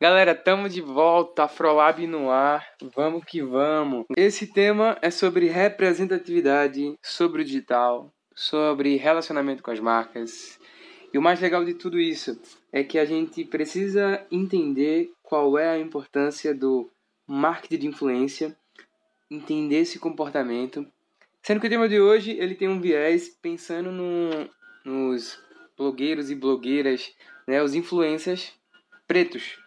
Galera, tamo de volta, Afrolab no ar, vamos que vamos. Esse tema é sobre representatividade, sobre o digital, sobre relacionamento com as marcas. E o mais legal de tudo isso é que a gente precisa entender qual é a importância do marketing de influência, entender esse comportamento. Sendo que o tema de hoje ele tem um viés pensando no, nos blogueiros e blogueiras, né, os influencers pretos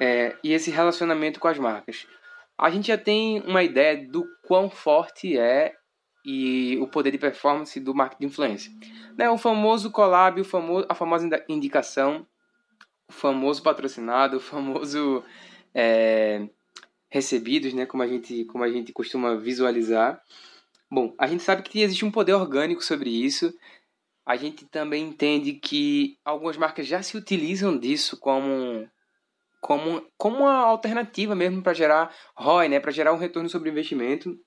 é, e esse relacionamento com as marcas. A gente já tem uma ideia do quão forte é e o poder de performance do marketing de influência. Né, o famoso collab, o famoso, a famosa indicação, o famoso patrocinado, o famoso é, recebidos, né, como, a gente, como a gente costuma visualizar. Bom, a gente sabe que existe um poder orgânico sobre isso. A gente também entende que algumas marcas já se utilizam disso como como, como uma alternativa mesmo para gerar ROI, né, para gerar um retorno sobre investimento.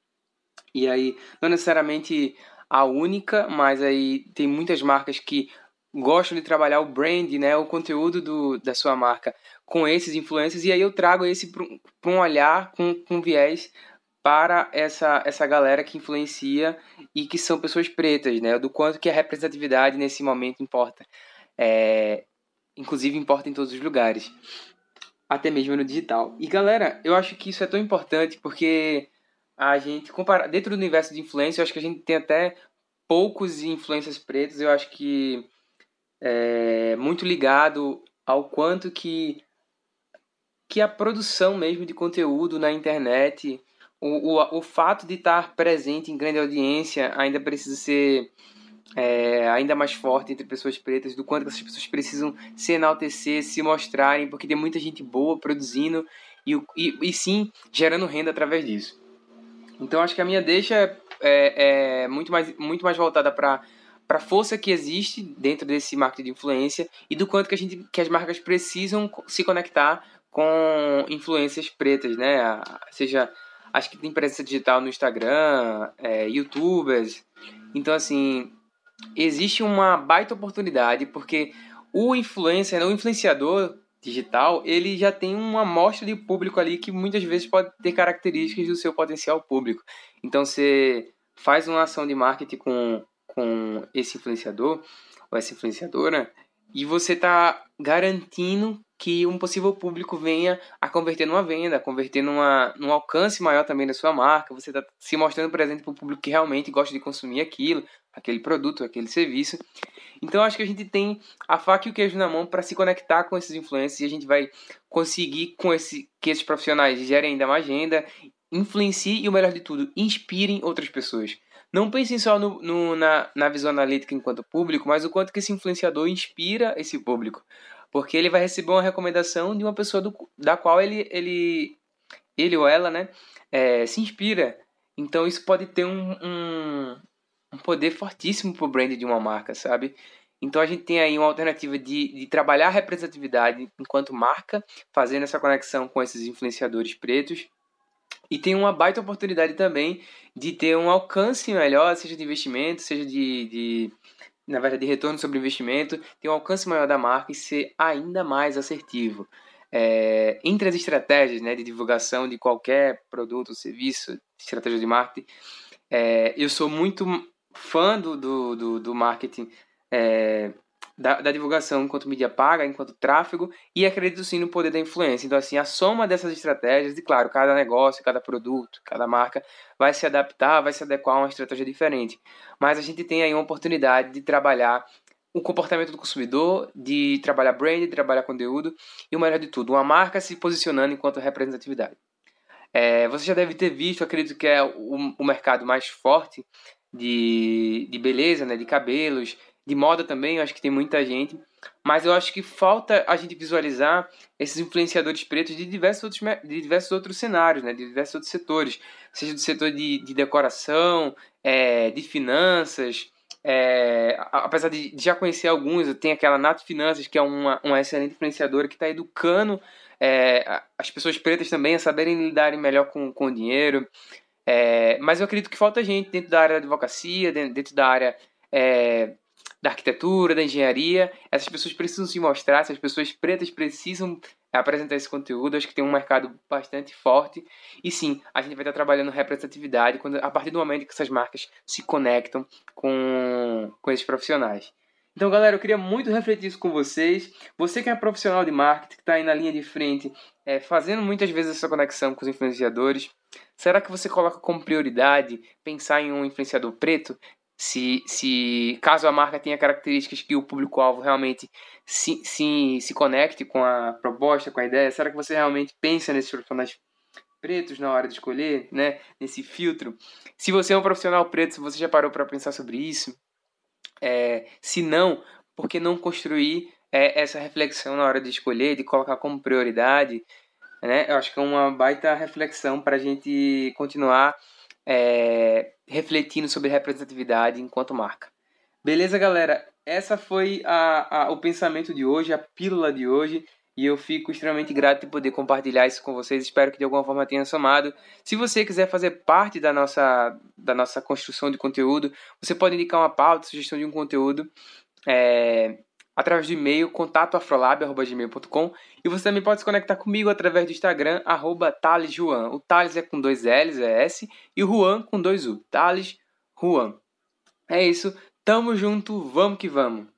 E aí, não necessariamente a única, mas aí tem muitas marcas que gostam de trabalhar o brand, né, o conteúdo do, da sua marca com esses influencers, e aí eu trago esse para um olhar com, com viés para essa, essa galera que influencia e que são pessoas pretas, né, do quanto que a representatividade nesse momento importa. É, inclusive importa em todos os lugares até mesmo no digital. E galera, eu acho que isso é tão importante porque a gente compara dentro do universo de influência, eu acho que a gente tem até poucos influências pretas, eu acho que é muito ligado ao quanto que que a produção mesmo de conteúdo na internet, o, o, o fato de estar presente em grande audiência ainda precisa ser é, ainda mais forte entre pessoas pretas, do quanto essas pessoas precisam se enaltecer, se mostrarem, porque tem muita gente boa produzindo e, e, e sim gerando renda através disso. Então acho que a minha deixa é, é, é muito, mais, muito mais voltada para para a força que existe dentro desse marketing de influência e do quanto que a gente que as marcas precisam se conectar com influências pretas, né? Seja acho que tem presença digital no Instagram, é, YouTubers. Então assim, existe uma baita oportunidade, porque o influencer, o influenciador digital, ele já tem uma amostra de público ali que muitas vezes pode ter características do seu potencial público. Então você faz uma ação de marketing com, com esse influenciador ou essa influenciadora e você está garantindo que um possível público venha a converter numa venda, a converter numa, num alcance maior também da sua marca. Você está se mostrando presente para o público que realmente gosta de consumir aquilo, aquele produto, aquele serviço. Então acho que a gente tem a faca e o queijo na mão para se conectar com esses influencers e a gente vai conseguir com esse que esses profissionais gerem ainda mais renda, influenciem e o melhor de tudo, inspirem outras pessoas. Não pensem só no, no, na, na visão analítica enquanto público, mas o quanto que esse influenciador inspira esse público. Porque ele vai receber uma recomendação de uma pessoa do, da qual ele, ele, ele ou ela né, é, se inspira. Então isso pode ter um, um, um poder fortíssimo para o brand de uma marca, sabe? Então a gente tem aí uma alternativa de, de trabalhar a representatividade enquanto marca, fazendo essa conexão com esses influenciadores pretos. E tem uma baita oportunidade também de ter um alcance melhor, seja de investimento, seja de, de na verdade, de retorno sobre investimento, ter um alcance maior da marca e ser ainda mais assertivo. É, entre as estratégias né, de divulgação de qualquer produto ou serviço, estratégia de marketing, é, eu sou muito fã do, do, do, do marketing, é, da, da, divulgação enquanto mídia paga, enquanto tráfego, e acredito sim no poder da influência. Então, assim, a soma dessas estratégias, e claro, cada negócio, cada produto, cada marca vai se adaptar, vai se adequar a uma estratégia diferente. Mas a gente tem aí uma oportunidade de trabalhar o comportamento do consumidor, de trabalhar brand, de trabalhar conteúdo, e o melhor de tudo, uma marca se posicionando enquanto representatividade. É, você já deve ter visto, acredito que é o, o mercado mais forte de, de beleza, né, de cabelos, de moda também, eu acho que tem muita gente. Mas eu acho que falta a gente visualizar esses influenciadores pretos de diversos outros, de diversos outros cenários, né? de diversos outros setores. Seja do setor de, de decoração, é, de finanças. É, apesar de já conhecer alguns, tem aquela Nato Finanças, que é uma, uma excelente influenciadora que está educando é, as pessoas pretas também a saberem lidarem melhor com, com o dinheiro. É, mas eu acredito que falta gente dentro da área da advocacia, dentro, da área é, da arquitetura, da engenharia. Essas pessoas precisam se mostrar, essas pessoas pretas precisam apresentar esse conteúdo. Acho que tem um mercado bastante forte. E sim, a gente vai estar trabalhando representatividade quando, a partir do momento que essas marcas se conectam com, com esses profissionais. Então, galera, eu queria muito refletir isso com vocês. Você que é profissional de marketing, que está aí na linha de frente, é, fazendo muitas vezes essa conexão com os influenciadores, será que você coloca como prioridade pensar em um influenciador preto? Se, se caso a marca tenha características que o público-alvo realmente se, se, se conecte com a proposta, com a ideia, será que você realmente pensa nesses profissionais pretos na hora de escolher, né? Nesse filtro. Se você é um profissional preto, você já parou para pensar sobre isso? É, se não, por que não construir é, essa reflexão na hora de escolher, de colocar como prioridade? Né? Eu acho que é uma baita reflexão para a gente continuar é, refletindo sobre representatividade enquanto marca. Beleza, galera? Essa foi a, a, o pensamento de hoje, a pílula de hoje. E eu fico extremamente grato de poder compartilhar isso com vocês. Espero que de alguma forma tenha somado. Se você quiser fazer parte da nossa, da nossa construção de conteúdo, você pode indicar uma pauta, sugestão de um conteúdo é, através do e-mail contatoafrolab.gmail.com e você também pode se conectar comigo através do Instagram, arroba ThalesJuan. O Thales é com dois L's, é S, e o Juan com dois U. Thales Juan. É isso. Tamo junto, vamos que vamos.